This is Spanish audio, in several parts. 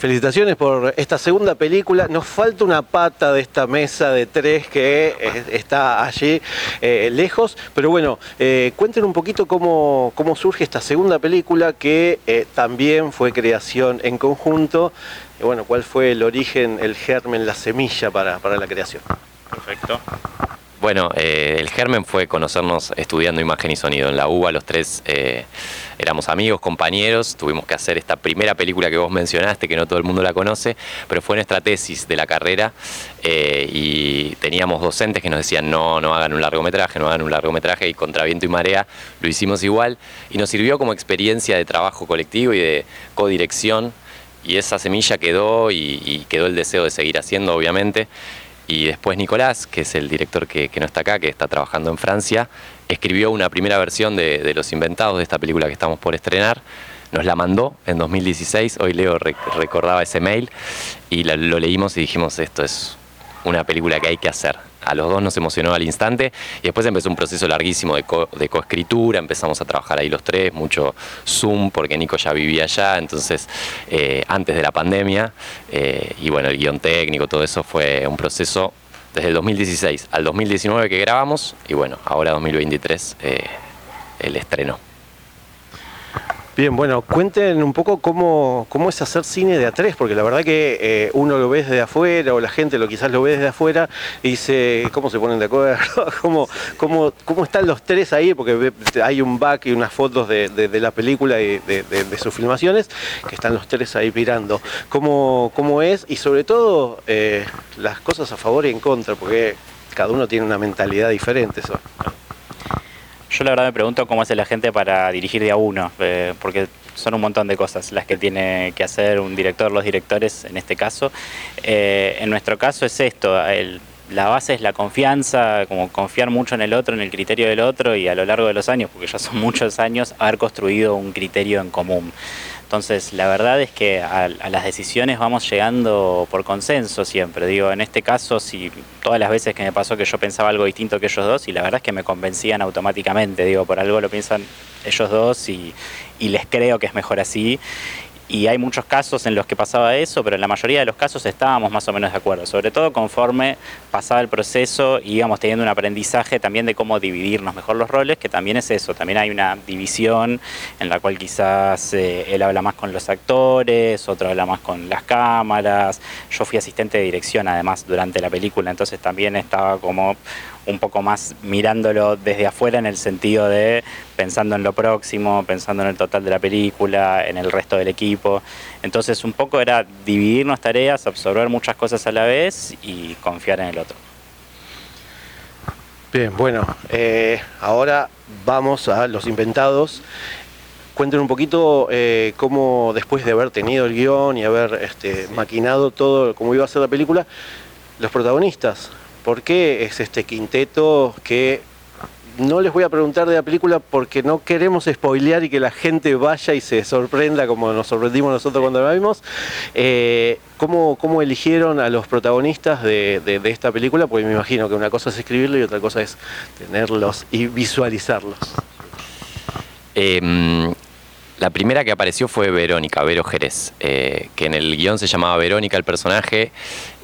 felicitaciones por esta segunda película. Nos falta una pata de esta mesa de tres que está allí eh, lejos, pero bueno, eh, cuenten un poquito cómo, cómo surge esta segunda película que eh, también fue creación en conjunto. Bueno, cuál fue el origen, el germen, la semilla para, para la creación. Perfecto. Bueno, eh, el germen fue conocernos estudiando imagen y sonido. En la UBA los tres eh, éramos amigos, compañeros, tuvimos que hacer esta primera película que vos mencionaste, que no todo el mundo la conoce, pero fue nuestra tesis de la carrera eh, y teníamos docentes que nos decían no, no hagan un largometraje, no hagan un largometraje y contra viento y marea lo hicimos igual y nos sirvió como experiencia de trabajo colectivo y de codirección y esa semilla quedó y, y quedó el deseo de seguir haciendo, obviamente. Y después Nicolás, que es el director que, no está acá, que está trabajando en Francia, escribió una primera versión de, Los Inventados, de esta película que estamos por estrenar. Nos la mandó en 2016, hoy Leo rec- recordaba ese mail, y lo leímos y dijimos, esto es una película que hay que hacer. A los dos nos emocionó al instante y después empezó un proceso larguísimo de, co- coescritura, empezamos a trabajar ahí los tres, mucho Zoom porque Nico ya vivía allá, entonces eh, antes de la pandemia eh, y bueno, el guion técnico, todo eso fue un proceso desde el 2016 al 2019 que grabamos y bueno, ahora 2023 eh, el estreno. Bien, bueno, cuenten un poco cómo, cómo es hacer cine de a tres, porque la verdad que eh, uno lo ve desde afuera o la gente lo quizás lo ve desde afuera y dice, ¿cómo se ponen de acuerdo? ¿Cómo, cómo, cómo están los tres ahí? Porque hay un back y unas fotos de, de- la película y de, de- de sus filmaciones que están los tres ahí mirando. ¿Cómo, cómo es? Y sobre todo eh, las cosas a favor y en contra, porque cada uno tiene una mentalidad diferente. Eso. Yo la verdad me pregunto cómo hace la gente para dirigir de a uno, eh, porque son un montón de cosas las que tiene que hacer un director, los directores en este caso. Eh, en nuestro caso es esto, la base es la confianza, como confiar mucho en el otro, en el criterio del otro y a lo largo de los años, porque ya son muchos años, haber construido un criterio en común. Entonces, la verdad es que a, a las decisiones vamos llegando por consenso siempre. Digo, en este caso, si todas las veces que me pasó que yo pensaba algo distinto que ellos dos, y la verdad es que me convencían automáticamente. Digo, por algo lo piensan ellos dos y, y les creo que es mejor así. Y hay muchos casos en los que pasaba eso, pero en la mayoría de los casos estábamos más o menos de acuerdo, sobre todo conforme pasaba el proceso íbamos teniendo un aprendizaje también de cómo dividirnos mejor los roles, que también es eso, también hay una división en la cual quizás eh, él habla más con los actores, otro habla más con las cámaras, yo fui asistente de dirección además durante la película, entonces también estaba como un poco más mirándolo desde afuera en el sentido de pensando en lo próximo, pensando en el total de la película, en el resto del equipo. Entonces un poco era dividirnos tareas, absorber muchas cosas a la vez y confiar en el otro. Bien, bueno, eh, ahora vamos a los inventados. Cuenten un poquito eh, cómo después de haber tenido el guion y haber este, maquinado todo cómo iba a ser la película, los protagonistas. ¿Por qué es este quinteto que no les voy a preguntar de la película porque no queremos spoilear y que la gente vaya y se sorprenda como nos sorprendimos nosotros cuando la vimos? Eh, ¿cómo, cómo eligieron a los protagonistas de, de- esta película? Porque me imagino que una cosa es escribirlo y otra cosa es tenerlos y visualizarlos. Eh, la primera que apareció fue Verónica, Vero Jerez, eh, que en el guion se llamaba Verónica el personaje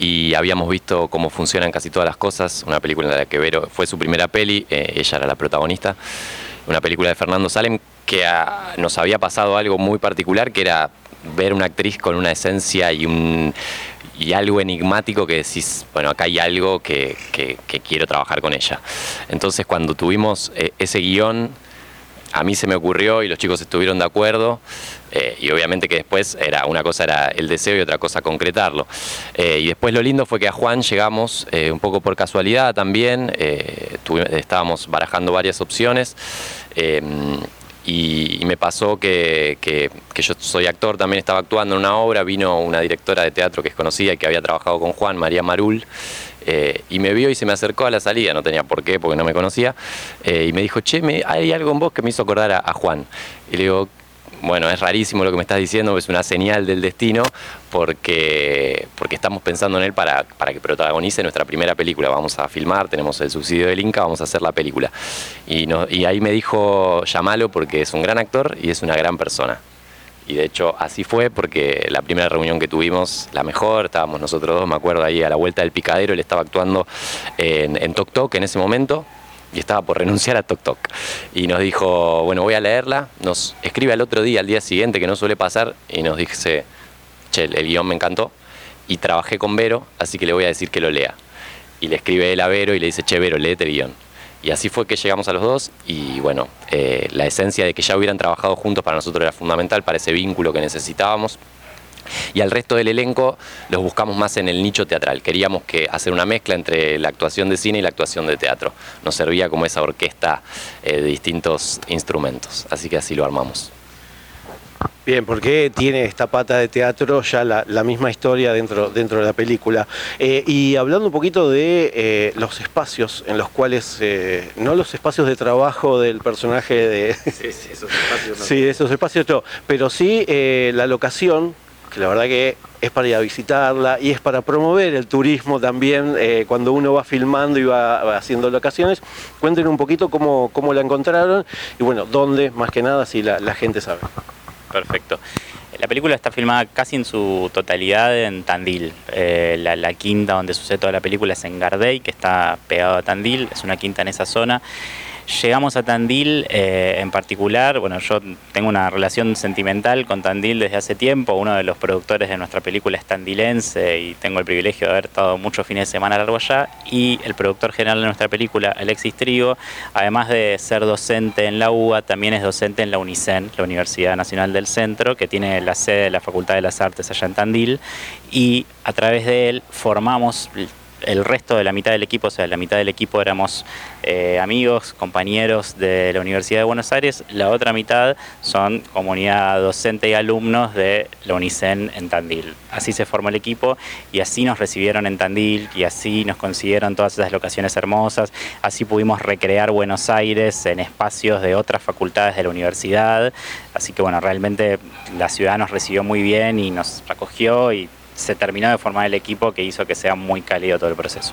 y habíamos visto cómo funcionan casi todas las cosas, una película en la que Vero fue su primera peli, eh, ella era la protagonista, una película de Fernando Salem que ah, nos había pasado algo muy particular, que era ver una actriz con una esencia y un y algo enigmático que decís, bueno, acá hay algo que, que- quiero trabajar con ella. Entonces cuando tuvimos eh, ese guion, a mí se me ocurrió y los chicos estuvieron de acuerdo eh, y obviamente que después era una cosa era el deseo y otra cosa concretarlo. Eh, y después lo lindo fue que a Juan llegamos eh, un poco por casualidad también, estábamos barajando varias opciones. y, me pasó que, que, yo soy actor, también estaba actuando en una obra, vino una directora de teatro que es conocida y que había trabajado con Juan, María Marul, y me vio y se me acercó a la salida, no tenía por qué porque no me conocía, y me dijo, che, hay algo en vos que me hizo acordar a, a Juan. Y le digo, bueno, es rarísimo lo que me estás diciendo, es una señal del destino, porque, porque estamos pensando en él para, para que protagonice nuestra primera película. Vamos a filmar, tenemos el subsidio del Inca, vamos a hacer la película. Y, no, y ahí me dijo, llamalo porque es un gran actor y es una gran persona. Y de hecho así fue porque la primera reunión que tuvimos, la mejor, estábamos nosotros dos, me acuerdo ahí a la vuelta del picadero, él estaba actuando en, en Tok Tok en ese momento, y estaba por renunciar a Tok Tok. Y nos dijo, bueno, voy a leerla, nos escribe al otro día, al día siguiente, que no suele pasar, y nos dice, che, el, guion me encantó, y trabajé con Vero, así que le voy a decir que lo lea. Y le escribe él a Vero y le dice, che, Vero, léete el guion. Y así fue que llegamos a los dos y bueno, eh, la esencia de que ya hubieran trabajado juntos para nosotros era fundamental, para ese vínculo que necesitábamos y al resto del elenco los buscamos más en el nicho teatral. Queríamos que hacer una mezcla entre la actuación de cine y la actuación de teatro. Nos servía como esa orquesta eh, de distintos instrumentos, así que así lo armamos. Bien, porque tiene esta pata de teatro ya la, misma historia dentro, dentro de la película. Eh, y hablando un poquito de eh, los espacios en los cuales, no los espacios de trabajo del personaje de... Sí, sí esos espacios. No. Sí, esos espacios no, pero sí la locación que la verdad que es para ir a visitarla y es para promover el turismo también eh, cuando uno va filmando y va, haciendo locaciones. Cuenten un poquito cómo, la encontraron y bueno, dónde, más que nada, si la, gente sabe. Perfecto. La película está filmada casi en su totalidad en Tandil. Eh, la, la, quinta donde sucede toda la película es en Gardey, que está pegado a Tandil, es una quinta en esa zona. Llegamos a Tandil eh, en particular, bueno, yo tengo una relación sentimental con Tandil desde hace tiempo, uno de los productores de nuestra película es tandilense y tengo el privilegio de haber estado muchos fines de semana largo allá. Y el productor general de nuestra película, Alexis Trigo, además de ser docente en la UBA, también es docente en la UNICEN, la Universidad Nacional del Centro, que tiene la sede de la Facultad de las Artes allá en Tandil. Y a través de él formamos el resto de la mitad del equipo, o sea, la mitad del equipo éramos eh, amigos, compañeros de la Universidad de Buenos Aires, la otra mitad son comunidad docente y alumnos de la UNICEN en Tandil. Así se formó el equipo y así nos recibieron en Tandil y así nos consiguieron todas esas locaciones hermosas, así pudimos recrear Buenos Aires en espacios de otras facultades de la universidad, así que bueno, realmente la ciudad nos recibió muy bien y nos acogió y se terminó de formar el equipo que hizo que sea muy cálido todo el proceso.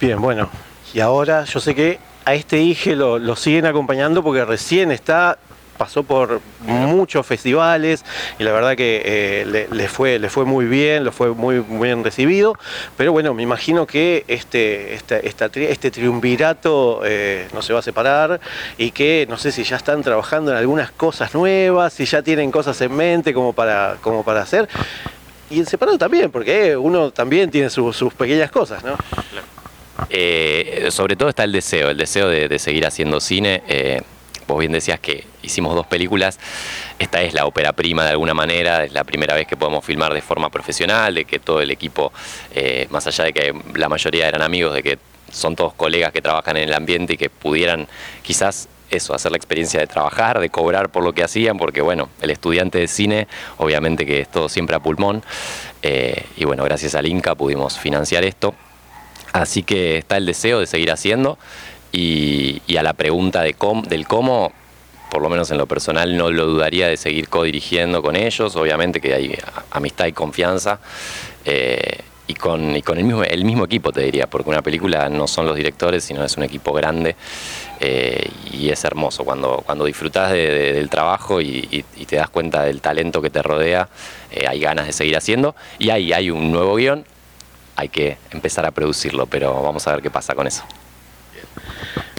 Bien, bueno, y ahora yo sé que a este IGE lo, lo siguen acompañando porque recién está pasó por muchos festivales y la verdad que eh, le, fue, le fue muy bien, lo fue muy, bien recibido, pero bueno, me imagino que este, este, este triunvirato eh, no se va a separar y que no sé si ya están trabajando en algunas cosas nuevas, si ya tienen cosas en mente como para, como para hacer. Y en separado también, porque uno también tiene sus pequeñas cosas, ¿no? Eh, sobre todo está el deseo, el deseo de, seguir haciendo cine. Vos bien decías que hicimos dos películas, esta es la ópera prima de alguna manera, es la primera vez que podemos filmar de forma profesional, de que todo el equipo, eh, más allá de que la mayoría eran amigos, de que son todos colegas que trabajan en el ambiente y que pudieran quizás eso, hacer la experiencia de trabajar, de cobrar por lo que hacían, porque bueno, el estudiante de cine, obviamente que es todo siempre a pulmón, eh, y bueno, gracias al Inca pudimos financiar esto. Así que está el deseo de seguir haciendo. Y, a la pregunta de del cómo, por lo menos en lo personal, no lo dudaría de seguir co-dirigiendo con ellos, obviamente que hay amistad y confianza. Eh, y con, el, mismo, el mismo equipo, te diría, porque una película no son los directores, sino es un equipo grande eh, y es hermoso. Cuando, cuando disfrutas del trabajo y, te das cuenta del talento que te rodea, eh, hay ganas de seguir haciendo. Y ahí hay un nuevo guion, hay que empezar a producirlo, pero vamos a ver qué pasa con eso.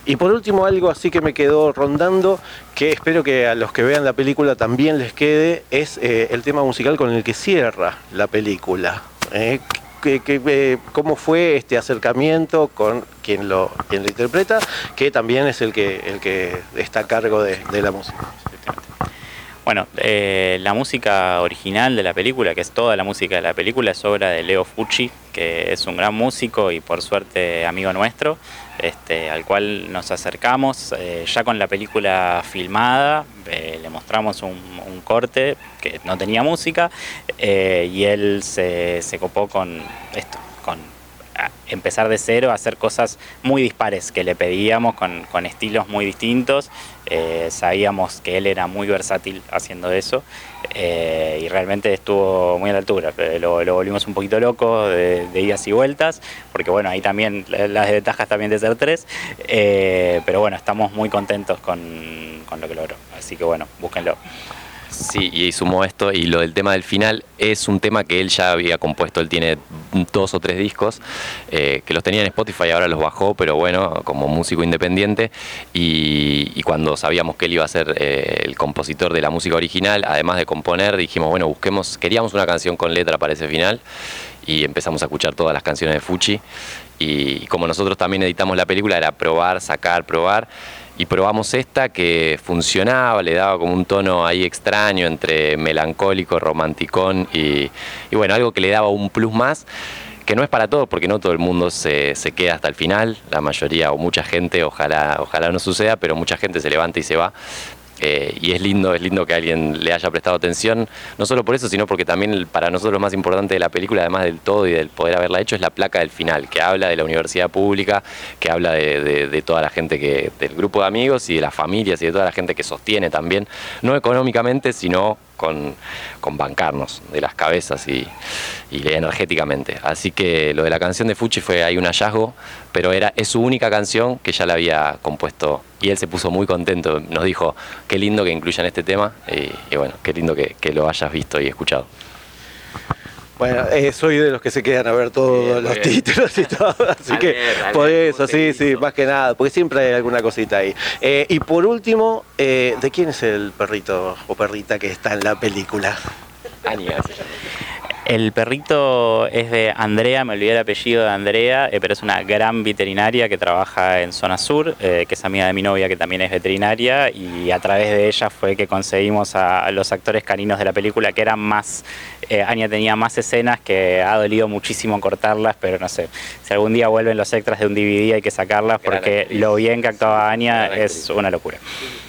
Y por último, algo así que me quedó rondando, que espero que a los que vean la película también les quede, es eh, el tema musical con el que cierra la película. Eh, eh, ¿Cómo fue este acercamiento con quien lo, interpreta? Que también es el que, está a cargo de, la música. Bueno, la música original de la película, que es toda la música de la película, es obra de Leo Fucci, que es un gran músico y por suerte amigo nuestro. Este, al cual nos acercamos eh, ya con la película filmada, eh, le mostramos un, corte que no tenía música y él se, se copó con esto, con empezar de cero, a hacer cosas muy dispares que le pedíamos con, estilos muy distintos. Eh, sabíamos que él era muy versátil haciendo eso eh, y realmente estuvo muy a la altura. Eh, lo, volvimos un poquito loco de, idas y vueltas, porque bueno, ahí también las ventajas también de ser tres, pero bueno, estamos muy contentos con, con lo que logró. Así que bueno, búsquenlo. Sí, y sumó esto, y lo del tema del final es un tema que él ya había compuesto, él tiene dos o tres discos, eh, que los tenía en Spotify, ahora los bajó, pero bueno, como músico independiente, y, cuando sabíamos que él iba a ser eh, el compositor de la música original, además de componer, dijimos, bueno, busquemos, queríamos una canción con letra para ese final, y empezamos a escuchar todas las canciones de Fuchi, y como nosotros también editamos la película, era probar, sacar, probar, y probamos esta que funcionaba, le daba como un tono ahí extraño entre melancólico, romanticón y, bueno, algo que le daba un plus más que no es para todos, porque no todo el mundo se, se, queda hasta el final, la mayoría o mucha gente, ojalá, ojalá no suceda, pero mucha gente se levanta y se va. Eh, y es lindo, es lindo que alguien le haya prestado atención, no solo por eso, sino porque también para nosotros lo más importante de la película, además del todo y del poder haberla hecho, es la placa del final, que habla de la universidad pública, que habla de, toda la gente que, del grupo de amigos y de las familias y de toda la gente que sostiene también, no económicamente, sino con, bancarnos de las cabezas y, y, energéticamente. Así que lo de la canción de Fuchi fue ahí un hallazgo, pero era, es su única canción que ya la había compuesto y él se puso muy contento, nos dijo, qué lindo que incluyan este tema y, bueno, qué lindo que, que lo hayas visto y escuchado. Bueno, eh, soy de los que se quedan a ver todos los títulos y todo, así que por eso, sí, sí, más que nada, porque siempre hay alguna cosita ahí. Eh, y por último, eh, ¿de quién es el perrito o perrita que está en la película? Ania. El perrito es de Andrea, me olvidé el apellido de Andrea, eh, pero es una gran veterinaria que trabaja en Zona Sur, eh, que es amiga de mi novia que también es veterinaria, y a través de ella fue que conseguimos a, los actores caninos de la película, que eran más, eh, Anya tenía más escenas que ha dolido muchísimo cortarlas, pero no sé, si algún día vuelven los extras de un DVD hay que sacarlas porque lo bien que actuaba Anya es una locura.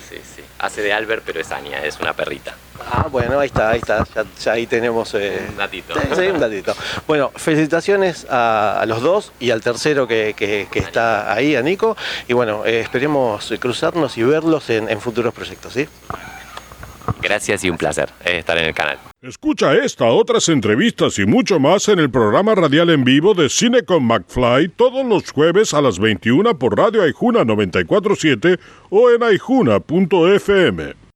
Sí, sí, hace de Albert, pero es Anya, es una perrita. Ah, bueno, ahí está, ahí está. Ya, ahí tenemos. Eh, un datito. Sí, un datito. Bueno, felicitaciones a, los dos y al tercero que, está ahí, a Nico. Y bueno, eh, esperemos cruzarnos y verlos en, futuros proyectos, ¿sí? Gracias y un placer eh, estar en el canal. Escucha esta, otras entrevistas y mucho más en el programa radial en vivo de Cine con McFly todos los jueves a las 21 por Radio Aijuna 947 o en aijuna.fm.